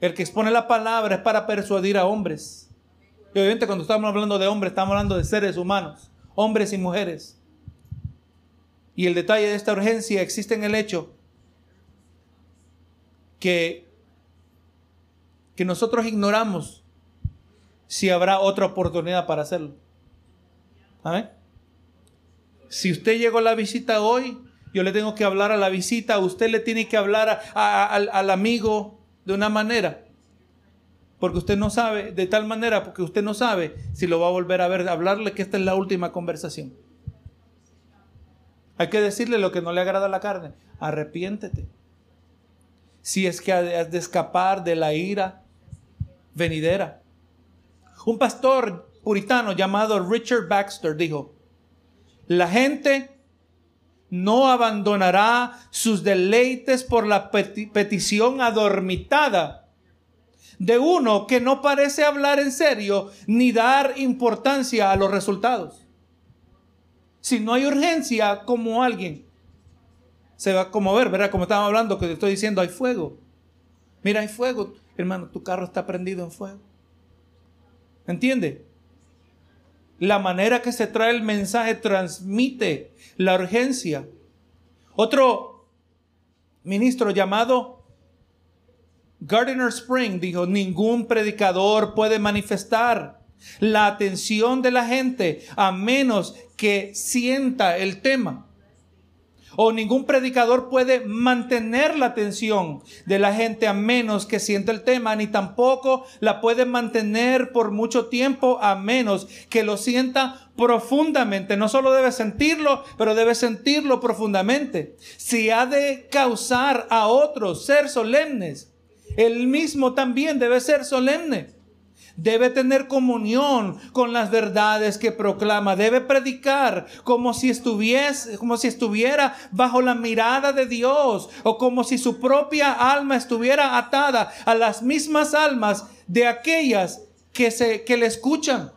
el que expone la palabra es para persuadir a hombres. Y obviamente cuando estamos hablando de hombres, estamos hablando de seres humanos, hombres y mujeres. Y el detalle de esta urgencia existe en el hecho que, que nosotros ignoramos si habrá otra oportunidad para hacerlo. Si usted llegó a la visita hoy, yo le tengo que hablar a la visita, usted le tiene que hablar al amigo de una manera. Porque usted no sabe, de tal manera, porque usted no sabe si lo va a volver a ver, hablarle que esta es la última conversación. Hay que decirle lo que no le agrada a la carne. Arrepiéntete. Si es que has de escapar de la ira venidera. Un pastor puritano llamado Richard Baxter dijo, la gente no abandonará sus deleites por la petición adormitada de uno que no parece hablar en serio ni dar importancia a los resultados. Si no hay urgencia, como alguien se va a conmover, ¿verdad? Como estábamos hablando, que te estoy diciendo, hay fuego. Mira, hay fuego. Hermano, tu carro está prendido en fuego. ¿Entiende? La manera que se trae el mensaje transmite la urgencia. Otro ministro llamado Gardiner Spring dijo, ningún predicador puede manifestar la atención de la gente a menos que sienta el tema. O ningún predicador puede mantener la atención de la gente a menos que sienta el tema, ni tampoco la puede mantener por mucho tiempo a menos que lo sienta profundamente. No solo debe sentirlo, pero debe sentirlo profundamente. Si ha de causar a otros ser solemnes, él mismo también debe ser solemne debe tener comunión con las verdades que proclama, debe predicar como si estuviese, como si estuviera bajo la mirada de Dios o como si su propia alma estuviera atada a las mismas almas de aquellas que se que le escuchan.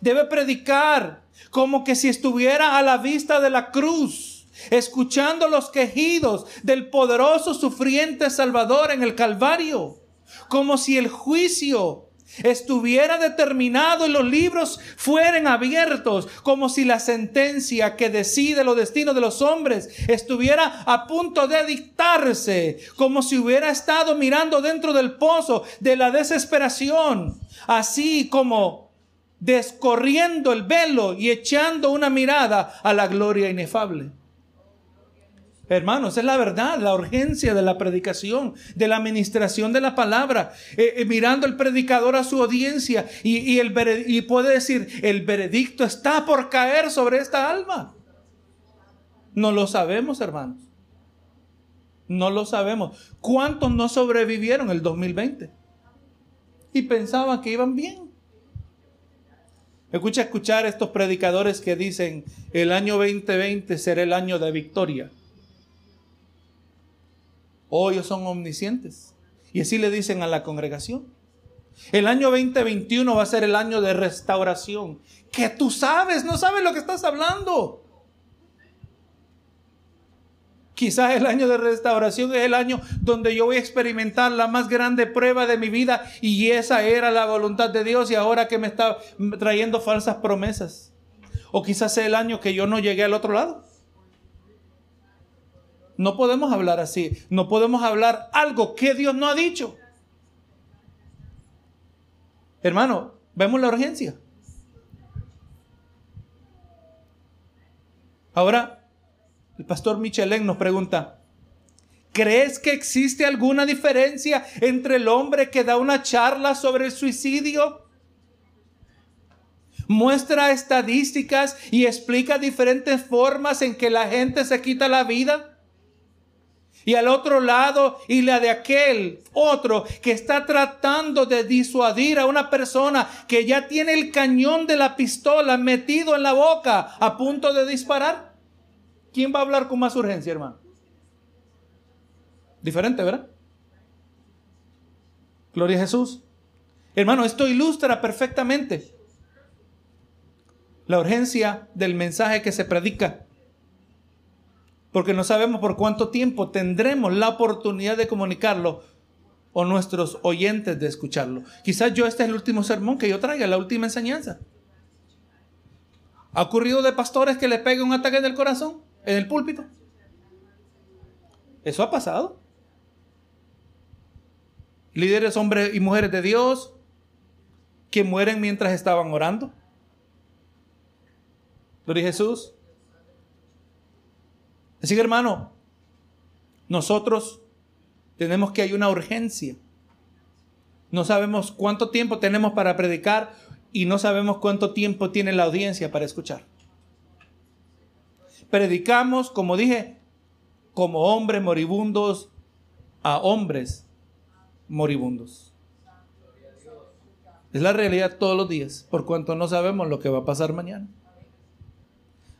Debe predicar como que si estuviera a la vista de la cruz escuchando los quejidos del poderoso sufriente Salvador en el Calvario, como si el juicio estuviera determinado y los libros fueran abiertos, como si la sentencia que decide los destinos de los hombres estuviera a punto de dictarse, como si hubiera estado mirando dentro del pozo de la desesperación, así como descorriendo el velo y echando una mirada a la gloria inefable. Hermanos, es la verdad, la urgencia de la predicación, de la administración de la palabra, eh, eh, mirando el predicador a su audiencia y, el, y puede decir, el veredicto está por caer sobre esta alma. No lo sabemos, hermanos. No lo sabemos. ¿Cuántos no sobrevivieron el 2020? Y pensaban que iban bien. Escucha escuchar estos predicadores que dicen, el año 2020 será el año de victoria. O ellos son omniscientes. Y así le dicen a la congregación. El año 2021 va a ser el año de restauración. Que tú sabes, no sabes lo que estás hablando. Quizás el año de restauración es el año donde yo voy a experimentar la más grande prueba de mi vida y esa era la voluntad de Dios y ahora que me está trayendo falsas promesas. O quizás sea el año que yo no llegué al otro lado. No podemos hablar así. No podemos hablar algo que Dios no ha dicho. Hermano, vemos la urgencia. Ahora, el pastor Michelin nos pregunta, ¿crees que existe alguna diferencia entre el hombre que da una charla sobre el suicidio? Muestra estadísticas y explica diferentes formas en que la gente se quita la vida. Y al otro lado, y la de aquel otro que está tratando de disuadir a una persona que ya tiene el cañón de la pistola metido en la boca a punto de disparar. ¿Quién va a hablar con más urgencia, hermano? Diferente, ¿verdad? Gloria a Jesús. Hermano, esto ilustra perfectamente la urgencia del mensaje que se predica. Porque no sabemos por cuánto tiempo tendremos la oportunidad de comunicarlo o nuestros oyentes de escucharlo. Quizás yo este es el último sermón que yo traiga, la última enseñanza. ¿Ha ocurrido de pastores que le peguen un ataque del corazón? en el púlpito. Eso ha pasado. Líderes, hombres y mujeres de Dios que mueren mientras estaban orando. Gloria Jesús. Así que hermano, nosotros tenemos que hay una urgencia. No sabemos cuánto tiempo tenemos para predicar y no sabemos cuánto tiempo tiene la audiencia para escuchar predicamos, como dije, como hombres moribundos a hombres moribundos. Es la realidad todos los días, por cuanto no sabemos lo que va a pasar mañana.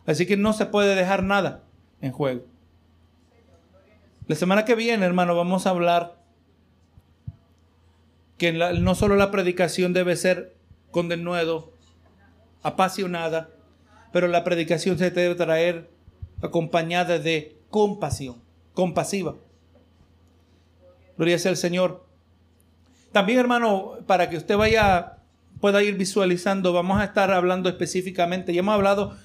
Así que no se puede dejar nada en juego. La semana que viene, hermano, vamos a hablar que no solo la predicación debe ser con denuedo, apasionada, pero la predicación se debe traer acompañada de compasión, compasiva. Gloria sea el Señor. También, hermano, para que usted vaya, pueda ir visualizando, vamos a estar hablando específicamente. Ya hemos hablado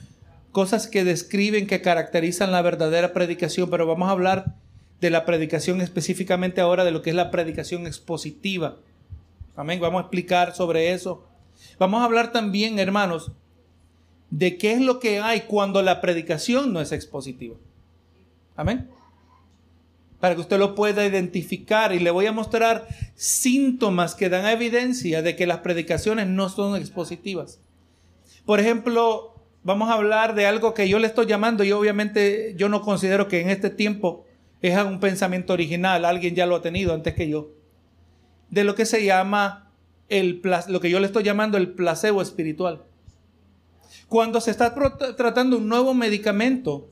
cosas que describen, que caracterizan la verdadera predicación, pero vamos a hablar de la predicación específicamente ahora de lo que es la predicación expositiva. Amén. Vamos a explicar sobre eso. Vamos a hablar también, hermanos, de qué es lo que hay cuando la predicación no es expositiva. Amén. Para que usted lo pueda identificar y le voy a mostrar síntomas que dan evidencia de que las predicaciones no son expositivas. Por ejemplo, vamos a hablar de algo que yo le estoy llamando y obviamente yo no considero que en este tiempo es un pensamiento original, alguien ya lo ha tenido antes que yo, de lo que se llama el, lo que yo le estoy llamando el placebo espiritual. Cuando se está tratando un nuevo medicamento,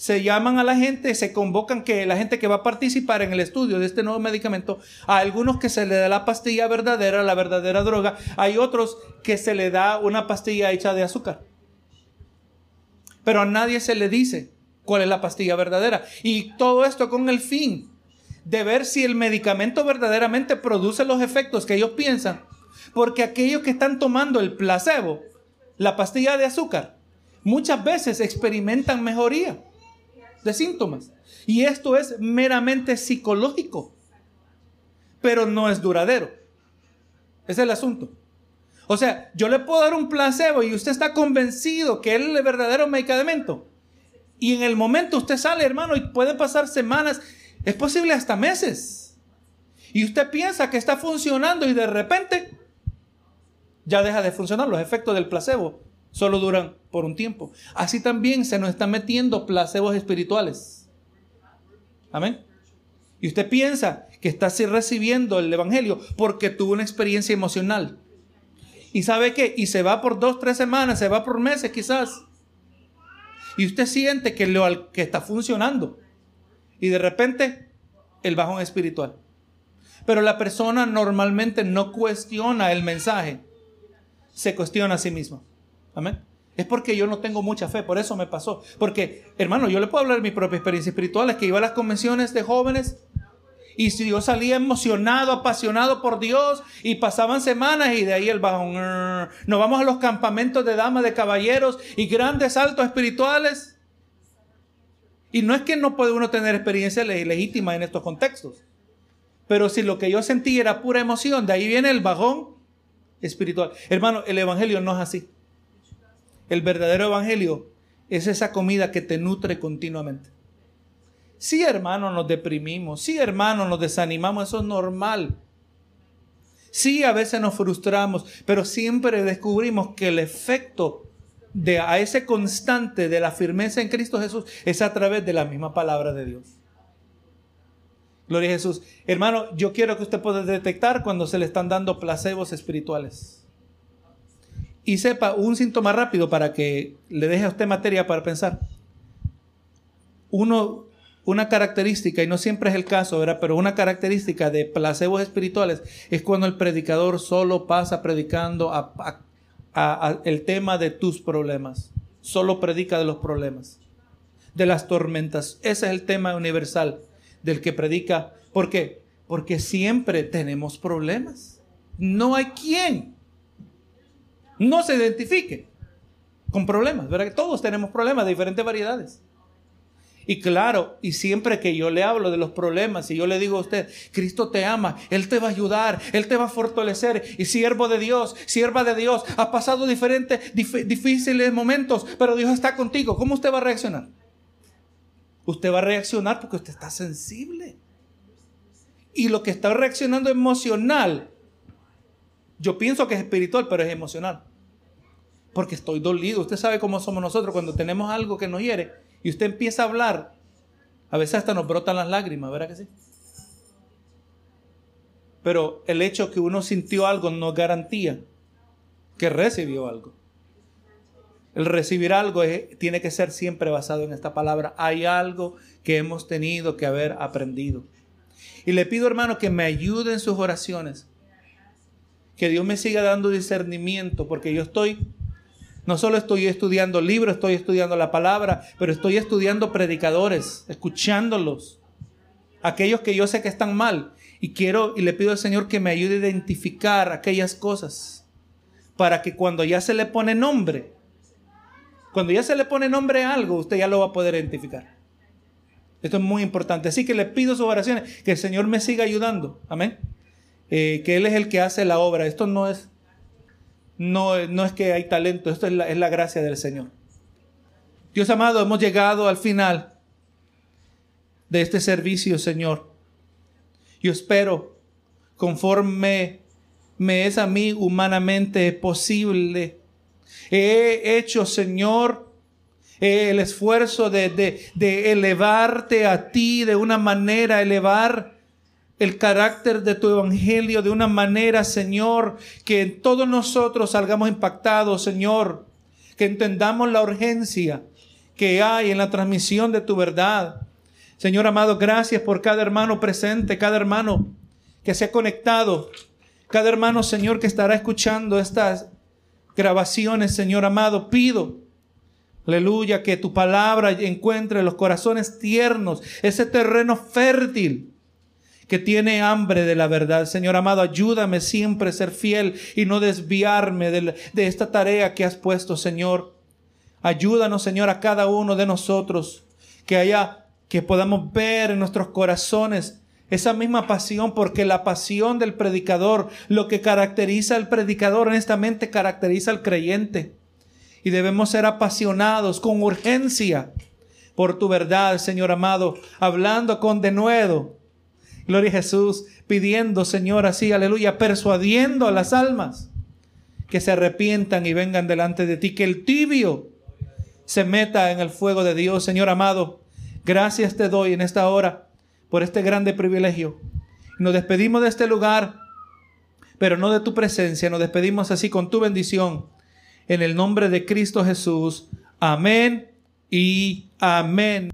se llaman a la gente, se convocan que la gente que va a participar en el estudio de este nuevo medicamento, a algunos que se le da la pastilla verdadera, la verdadera droga, hay otros que se le da una pastilla hecha de azúcar. Pero a nadie se le dice cuál es la pastilla verdadera. Y todo esto con el fin de ver si el medicamento verdaderamente produce los efectos que ellos piensan. Porque aquellos que están tomando el placebo la pastilla de azúcar, muchas veces experimentan mejoría de síntomas. Y esto es meramente psicológico, pero no es duradero. Es el asunto. O sea, yo le puedo dar un placebo y usted está convencido que es el verdadero medicamento. Y en el momento usted sale, hermano, y pueden pasar semanas, es posible hasta meses. Y usted piensa que está funcionando y de repente ya deja de funcionar, los efectos del placebo solo duran por un tiempo. Así también se nos están metiendo placebos espirituales. Amén. Y usted piensa que está así recibiendo el Evangelio porque tuvo una experiencia emocional. ¿Y sabe qué? Y se va por dos, tres semanas, se va por meses quizás. Y usted siente que, lo, que está funcionando. Y de repente, el bajón espiritual. Pero la persona normalmente no cuestiona el mensaje, se cuestiona a sí misma. Amén. Es porque yo no tengo mucha fe, por eso me pasó. Porque, hermano, yo le puedo hablar de mi propia experiencia espiritual, es que iba a las convenciones de jóvenes y si yo salía emocionado, apasionado por Dios y pasaban semanas y de ahí el bajón. Nos vamos a los campamentos de damas, de caballeros y grandes saltos espirituales. Y no es que no puede uno tener experiencia legítima en estos contextos. Pero si lo que yo sentí era pura emoción, de ahí viene el bajón espiritual. Hermano, el Evangelio no es así. El verdadero Evangelio es esa comida que te nutre continuamente. Sí, hermano, nos deprimimos. Sí, hermano, nos desanimamos. Eso es normal. Sí, a veces nos frustramos, pero siempre descubrimos que el efecto de a ese constante de la firmeza en Cristo Jesús es a través de la misma palabra de Dios. Gloria a Jesús. Hermano, yo quiero que usted pueda detectar cuando se le están dando placebos espirituales. Y sepa un síntoma rápido para que le deje a usted materia para pensar. Uno, una característica, y no siempre es el caso, ¿verdad? pero una característica de placebos espirituales es cuando el predicador solo pasa predicando el tema de tus problemas. Solo predica de los problemas, de las tormentas. Ese es el tema universal del que predica. ¿Por qué? Porque siempre tenemos problemas. No hay quien no se identifique con problemas, ¿verdad? Que todos tenemos problemas de diferentes variedades. Y claro, y siempre que yo le hablo de los problemas y yo le digo a usted, Cristo te ama, Él te va a ayudar, Él te va a fortalecer y siervo de Dios, sierva de Dios, ha pasado diferentes, difíciles momentos, pero Dios está contigo. ¿Cómo usted va a reaccionar? Usted va a reaccionar porque usted está sensible. Y lo que está reaccionando emocional, yo pienso que es espiritual, pero es emocional. Porque estoy dolido. Usted sabe cómo somos nosotros cuando tenemos algo que nos hiere y usted empieza a hablar. A veces hasta nos brotan las lágrimas, ¿verdad que sí? Pero el hecho que uno sintió algo no garantía que recibió algo. El recibir algo tiene que ser siempre basado en esta palabra. Hay algo que hemos tenido que haber aprendido. Y le pido, hermano, que me ayude en sus oraciones. Que Dios me siga dando discernimiento, porque yo estoy, no solo estoy estudiando libros, estoy estudiando la palabra, pero estoy estudiando predicadores, escuchándolos. Aquellos que yo sé que están mal. Y quiero, y le pido al Señor que me ayude a identificar aquellas cosas. Para que cuando ya se le pone nombre, cuando ya se le pone nombre a algo, usted ya lo va a poder identificar. Esto es muy importante. Así que le pido sus oraciones, que el Señor me siga ayudando. Amén. Eh, que Él es el que hace la obra. Esto no es, no, no es que hay talento, esto es la, es la gracia del Señor. Dios amado, hemos llegado al final de este servicio, Señor. Yo espero, conforme me es a mí humanamente posible, He hecho, Señor, el esfuerzo de, de, elevarte a ti de una manera, elevar el carácter de tu evangelio de una manera, Señor, que todos nosotros salgamos impactados, Señor, que entendamos la urgencia que hay en la transmisión de tu verdad. Señor amado, gracias por cada hermano presente, cada hermano que se ha conectado, cada hermano, Señor, que estará escuchando estas grabaciones, Señor amado, pido, aleluya, que tu palabra encuentre los corazones tiernos, ese terreno fértil que tiene hambre de la verdad. Señor amado, ayúdame siempre a ser fiel y no desviarme de, esta tarea que has puesto, Señor. Ayúdanos, Señor, a cada uno de nosotros que haya, que podamos ver en nuestros corazones esa misma pasión, porque la pasión del predicador, lo que caracteriza al predicador, honestamente caracteriza al creyente. Y debemos ser apasionados con urgencia por tu verdad, Señor amado, hablando con denuedo. Gloria a Jesús, pidiendo, Señor, así, aleluya, persuadiendo a las almas que se arrepientan y vengan delante de ti, que el tibio se meta en el fuego de Dios. Señor amado, gracias te doy en esta hora por este grande privilegio. Nos despedimos de este lugar, pero no de tu presencia, nos despedimos así con tu bendición. En el nombre de Cristo Jesús. Amén y amén.